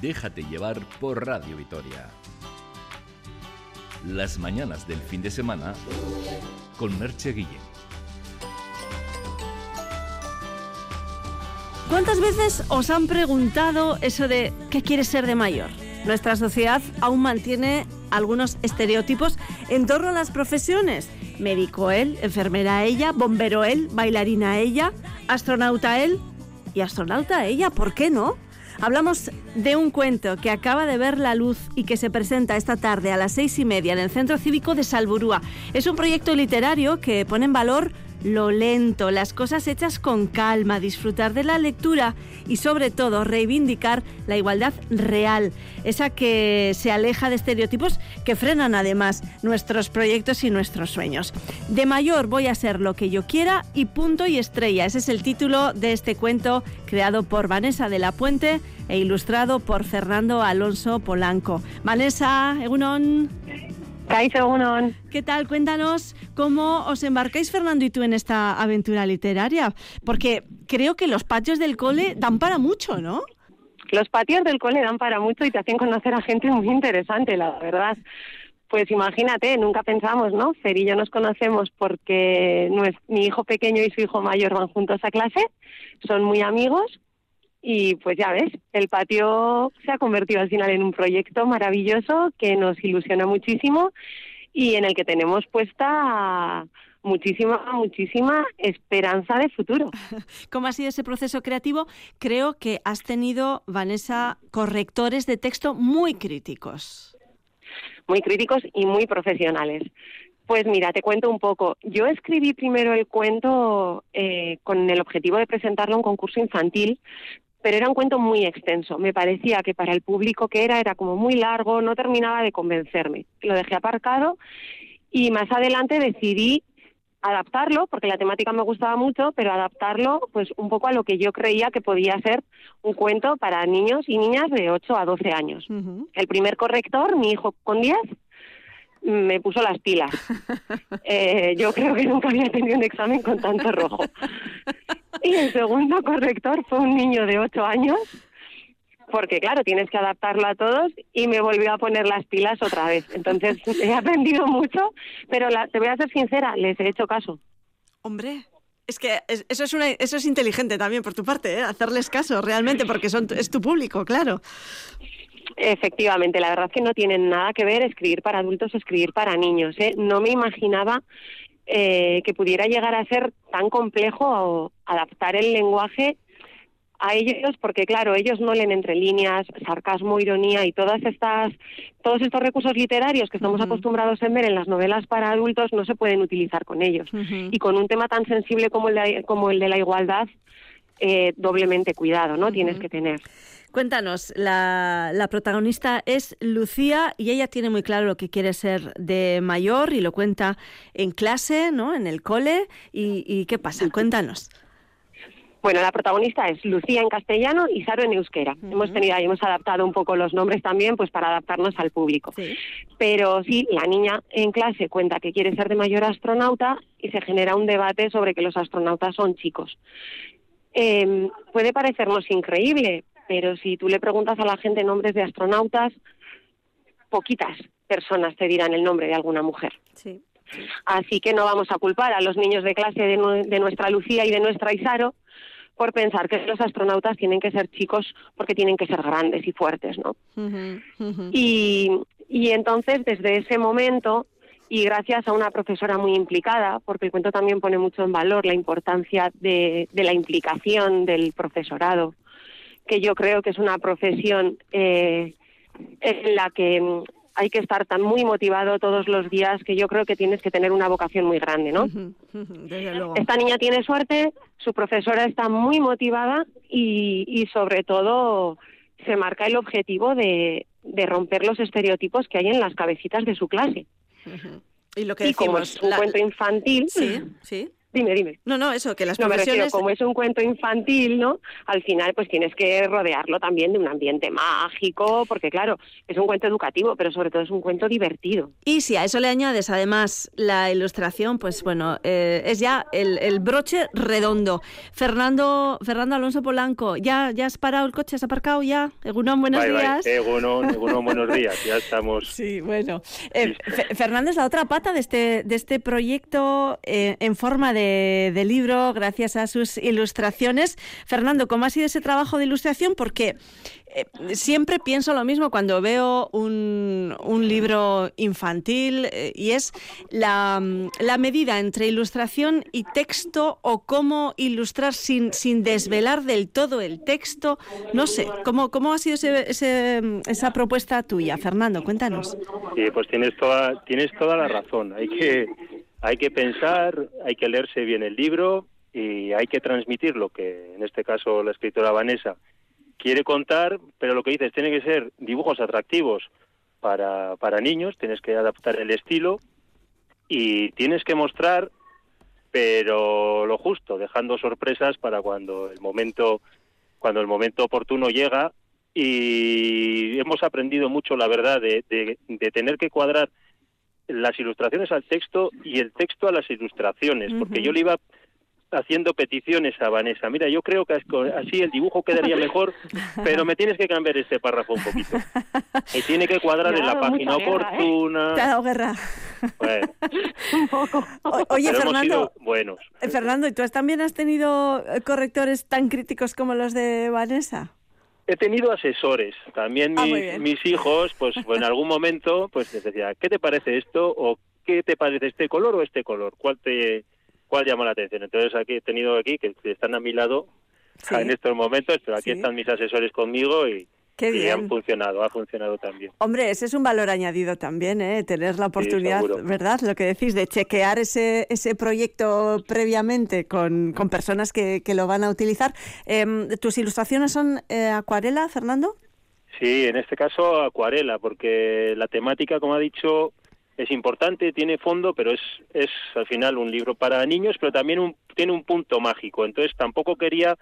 Déjate llevar por Radio Vitoria. Las mañanas del fin de semana con Merche Guillén. ¿Cuántas veces os han preguntado eso de qué quieres ser de mayor? Nuestra sociedad aún mantiene algunos estereotipos en torno a las profesiones. Médico él, enfermera ella, bombero él, bailarina ella, astronauta él y astronauta ella, ¿por qué no? Hablamos de un cuento que acaba de ver la luz y que se presenta esta tarde a las seis y media en el Centro Cívico de Salburúa. Es un proyecto literario que pone en valor lo lento, las cosas hechas con calma, disfrutar de la lectura y sobre todo reivindicar la igualdad real, esa que se aleja de estereotipos que frenan además nuestros proyectos y nuestros sueños. De mayor voy a ser lo que yo quiera y punto y estrella. Ese es el título de este cuento creado por Vanessa de la Puente e ilustrado por Fernando Alonso Polanco. Vanessa, Egunon. ¿Qué tal? Cuéntanos cómo os embarcáis, Fernando y tú, en esta aventura literaria. Porque creo que los patios del cole dan para mucho, ¿no? Los patios del cole dan para mucho y te hacen conocer a gente muy interesante, la verdad. Pues imagínate, nunca pensamos, ¿no? Fer y yo nos conocemos porque mi hijo pequeño y su hijo mayor van juntos a clase, son muy amigos y pues ya ves, el patio se ha convertido al final en un proyecto maravilloso que nos ilusiona muchísimo y en el que tenemos puesta muchísima, muchísima esperanza de futuro. ¿Cómo ha sido ese proceso creativo? Creo que has tenido, Vanessa, correctores de texto muy críticos. Muy críticos y muy profesionales. Pues mira, te cuento un poco. Yo escribí primero el cuento eh, con el objetivo de presentarlo a un concurso infantil, pero era un cuento muy extenso. Me parecía que para el público que era era como muy largo, no terminaba de convencerme. Lo dejé aparcado y más adelante decidí adaptarlo, porque la temática me gustaba mucho, pero adaptarlo pues un poco a lo que yo creía que podía ser un cuento para niños y niñas de 8 a 12 años. El primer corrector, mi hijo con 10, me puso las pilas. Eh, yo creo que nunca había tenido un examen con tanto rojo. Y el segundo corrector fue un niño de ocho años, porque claro, tienes que adaptarlo a todos y me volvió a poner las pilas otra vez. Entonces he aprendido mucho, pero te voy a ser sincera, les he hecho caso. Hombre, es que eso es, una, eso es inteligente también por tu parte, ¿eh? hacerles caso realmente, porque son, es tu público, claro. Efectivamente, la verdad es que no tienen nada que ver escribir para adultos, escribir para niños. ¿eh? No me imaginaba eh, que pudiera llegar a ser tan complejo adaptar el lenguaje a ellos, porque claro, ellos no leen entre líneas, sarcasmo, ironía y todas estas, todos estos recursos literarios que estamos acostumbrados a ver en las novelas para adultos no se pueden utilizar con ellos. Y con un tema tan sensible como el de, como el de la igualdad, eh, doblemente cuidado, ¿no? Tienes que tener. Cuéntanos, la, la, protagonista es Lucía y ella tiene muy claro lo que quiere ser de mayor y lo cuenta en clase, ¿no? En el cole. ¿Y, qué pasa? Cuéntanos. Bueno, la protagonista es Lucía en castellano y Saro en euskera. Hemos tenido ahí, hemos adaptado un poco los nombres también, pues para adaptarnos al público. Pero sí, la niña en clase cuenta que quiere ser de mayor astronauta y se genera un debate sobre que los astronautas son chicos. Eh, puede parecernos increíble, pero si tú le preguntas a la gente nombres de astronautas, poquitas personas te dirán el nombre de alguna mujer. Así que no vamos a culpar a los niños de clase de, nuestra Lucía y de nuestra Isaro por pensar que los astronautas tienen que ser chicos porque tienen que ser grandes y fuertes, ¿no? Y, entonces, desde ese momento, y gracias a una profesora muy implicada, porque el cuento también pone mucho en valor la importancia de la implicación del profesorado que yo creo que es una profesión eh, en la que mm, hay que estar tan muy motivado todos los días que yo creo que tienes que tener una vocación muy grande, ¿no? Esta niña tiene suerte, su profesora está muy motivada y, sobre todo se marca el objetivo de, romper los estereotipos que hay en las cabecitas de su clase. Y lo que como es un cuento infantil, sí, sí Dime, dime. No, no, eso, que las no, profesiones... como es un cuento infantil, ¿no? Al final, pues tienes que rodearlo también de un ambiente mágico, porque claro, es un cuento educativo, pero sobre todo es un cuento divertido. Y si a eso le añades además la ilustración, pues bueno, eh, es ya el, broche redondo. Fernando Fernando Alonso Polanco, ¿ya, ¿ya has parado el coche? ¿Has aparcado ya? Egunon, buenos días. Bye. Egunon, buenos días, ya estamos. Sí, bueno. Eh, Fernando es la otra pata de este, de este proyecto eh, en forma de de, libro gracias a sus ilustraciones. Fernando, ¿cómo ha sido ese trabajo de ilustración? Porque eh, siempre pienso lo mismo cuando veo un, un libro infantil eh, y es la, la, medida entre ilustración y texto o cómo ilustrar sin, sin desvelar del todo el texto. No sé, ¿cómo, cómo ha sido ese, esa propuesta tuya, Fernando? Cuéntanos. Sí, pues tienes toda, tienes toda la razón. Hay que hay que pensar, hay que leerse bien el libro y hay que transmitir lo que en este caso la escritora Vanessa quiere contar, pero lo que dices tiene que ser dibujos atractivos para, para niños, tienes que adaptar el estilo y tienes que mostrar, pero lo justo, dejando sorpresas para cuando el momento cuando el momento oportuno llega. Y hemos aprendido mucho, la verdad, de, de tener que cuadrar las ilustraciones al texto y el texto a las ilustraciones, porque yo le iba haciendo peticiones a Vanessa. Mira, yo creo que así el dibujo quedaría mejor, pero me tienes que cambiar este párrafo un poquito. Y tiene que cuadrar en la página ¿eh? oportuna. Te ha dado guerra. un poco. oye, Fernando. buenos. Eh, Fernando, ¿y tú también has tenido eh, correctores tan críticos como los de Vanessa? He tenido asesores. También ah, mis, hijos, pues, pues en algún momento, pues les decía, ¿qué te parece esto? ¿O qué te parece este color o este color? ¿Cuál te cuál llama la atención? Entonces aquí he tenido aquí que están a mi lado en estos momentos, pero aquí están mis asesores conmigo y, Qué bien. han funcionado, ha funcionado también. Hombre, ese es un valor añadido también, ¿eh? tener la oportunidad, ¿verdad? Lo que decís, de chequear ese, ese proyecto previamente con, con personas que, que, lo van a utilizar. Em, ¿Tus ilustraciones son eh, acuarela, Fernando? Sí, en este caso acuarela, porque la temática, como ha dicho, es importante, tiene fondo, pero es, es al final un libro para niños, pero también un, tiene un punto mágico. Entonces tampoco quería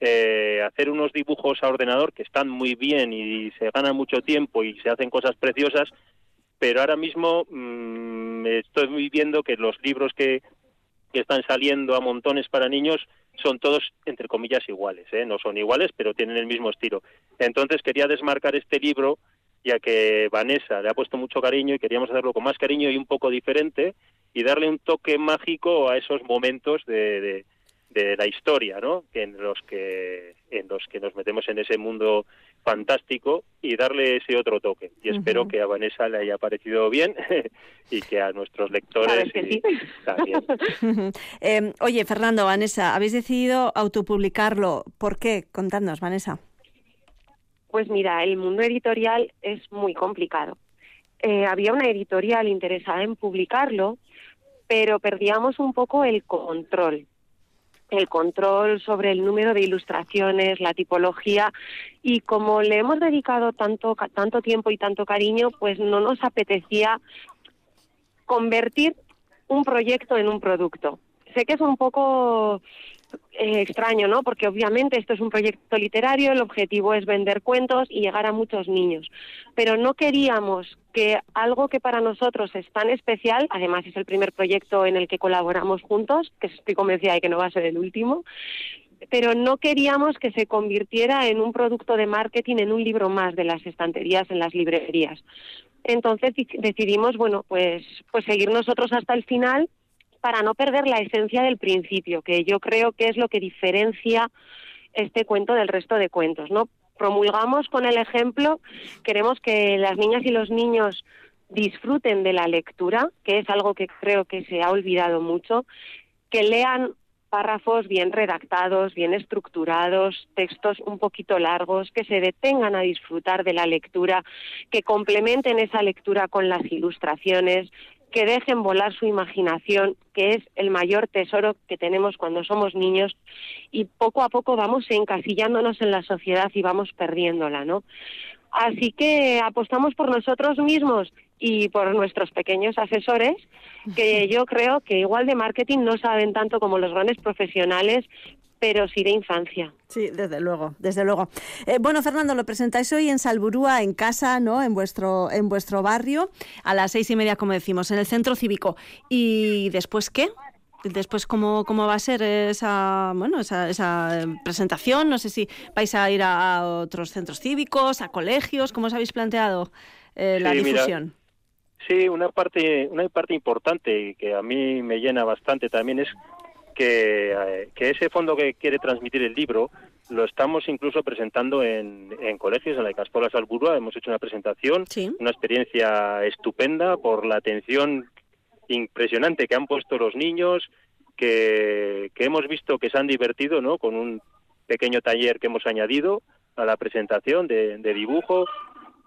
eh, hacer unos dibujos a ordenador que están muy bien y se gana mucho tiempo y se hacen cosas preciosas, pero ahora mismo mm, estoy viendo que los libros que, que, están saliendo a montones para niños son todos, entre comillas, iguales. ¿eh? No son iguales, pero tienen el mismo estilo. Entonces quería desmarcar este libro, ya que Vanessa le ha puesto mucho cariño y queríamos hacerlo con más cariño y un poco diferente y darle un toque mágico a esos momentos de de la historia, ¿no? En los que en los que nos metemos en ese mundo fantástico y darle ese otro toque. Y espero que a Vanessa le haya parecido bien y que a nuestros lectores también. Em, oye, Fernando, Vanessa, habéis decidido autopublicarlo. ¿Por qué? Contadnos, Vanessa. Pues mira, el mundo editorial es muy complicado. Eh, había una editorial interesada en publicarlo, pero perdíamos un poco el control el control sobre el número de ilustraciones, la tipología y como le hemos dedicado tanto tanto tiempo y tanto cariño, pues no nos apetecía convertir un proyecto en un producto. Sé que es un poco eh, extraño, ¿no? Porque obviamente esto es un proyecto literario, el objetivo es vender cuentos y llegar a muchos niños. Pero no queríamos que algo que para nosotros es tan especial, además es el primer proyecto en el que colaboramos juntos, que estoy convencida de que no va a ser el último, pero no queríamos que se convirtiera en un producto de marketing, en un libro más de las estanterías en las librerías. Entonces decidimos, bueno, pues, pues seguir nosotros hasta el final para no perder la esencia del principio, que yo creo que es lo que diferencia este cuento del resto de cuentos, ¿no? Promulgamos con el ejemplo, queremos que las niñas y los niños disfruten de la lectura, que es algo que creo que se ha olvidado mucho, que lean párrafos bien redactados, bien estructurados, textos un poquito largos, que se detengan a disfrutar de la lectura, que complementen esa lectura con las ilustraciones, que dejen volar su imaginación, que es el mayor tesoro que tenemos cuando somos niños y poco a poco vamos encasillándonos en la sociedad y vamos perdiéndola, ¿no? Así que apostamos por nosotros mismos y por nuestros pequeños asesores, que yo creo que igual de marketing no saben tanto como los grandes profesionales, pero sí de infancia. Sí, desde luego, desde luego. Eh, bueno, Fernando, lo presentáis hoy en Salburúa, en casa, ¿no? En vuestro, en vuestro barrio, a las seis y media, como decimos, en el centro cívico. ¿Y después qué? Después, ¿cómo, cómo va a ser esa, bueno, esa, esa presentación? No sé si vais a ir a otros centros cívicos, a colegios, ¿cómo os habéis planteado eh, la difusión? sí, una parte, una parte importante y que a mí me llena bastante también es eh, que, ese fondo que quiere transmitir el libro lo estamos incluso presentando en, colegios, en la Caspola Salburua. Hemos hecho una presentación, una experiencia estupenda por la atención impresionante que han puesto los niños, que, hemos visto que se han divertido ¿no? con un pequeño taller que hemos añadido a la presentación de dibujo,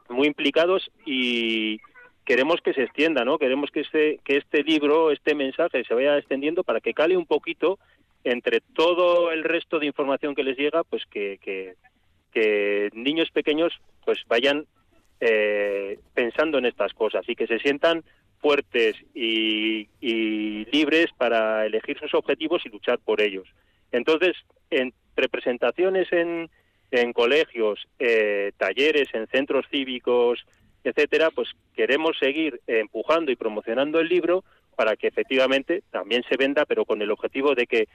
muy implicados y, queremos que se extienda, ¿no? Queremos que este, que este libro, este mensaje se vaya extendiendo para que cale un poquito entre todo el resto de información que les llega, pues que, que, niños pequeños pues vayan eh, pensando en estas cosas y que se sientan fuertes y, libres para elegir sus objetivos y luchar por ellos. Entonces, en representaciones en, en colegios, eh, talleres, en centros cívicos, etcétera, pues queremos seguir empujando y promocionando el libro para que efectivamente también se venda, pero con el objetivo de que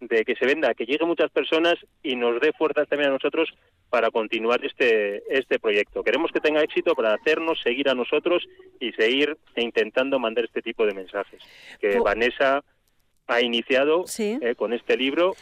de que se venda, que llegue muchas personas y nos dé fuerzas también a nosotros para continuar este este proyecto. Queremos que tenga éxito para hacernos seguir a nosotros y seguir intentando mandar este tipo de mensajes. Que Vanessa ha iniciado eh, con este libro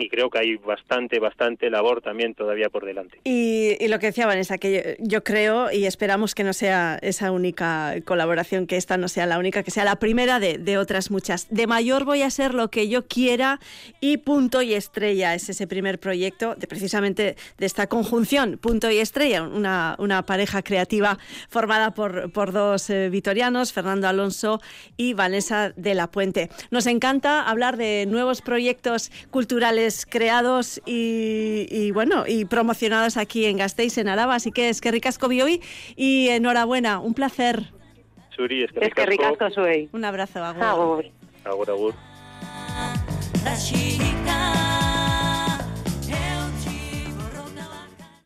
y creo que hay bastante, bastante labor también todavía por delante. Y, lo que decía Vanessa, que yo, creo y esperamos que no sea esa única colaboración, que esta no sea la única, que sea la primera de, otras muchas. De mayor voy a ser lo que yo quiera y punto y estrella es ese primer proyecto de precisamente de esta conjunción, punto y estrella, una, una pareja creativa formada por, por dos eh, vitorianos, Fernando Alonso y Vanessa de la Puente. Nos encanta hablar de nuevos proyectos culturales creados y, bueno y promocionados aquí en Gasteiz, en Araba. Así que es que ricasco hoy y enhorabuena, un placer. Suri, es que ricasco, Un abrazo, agur. Agur, agur.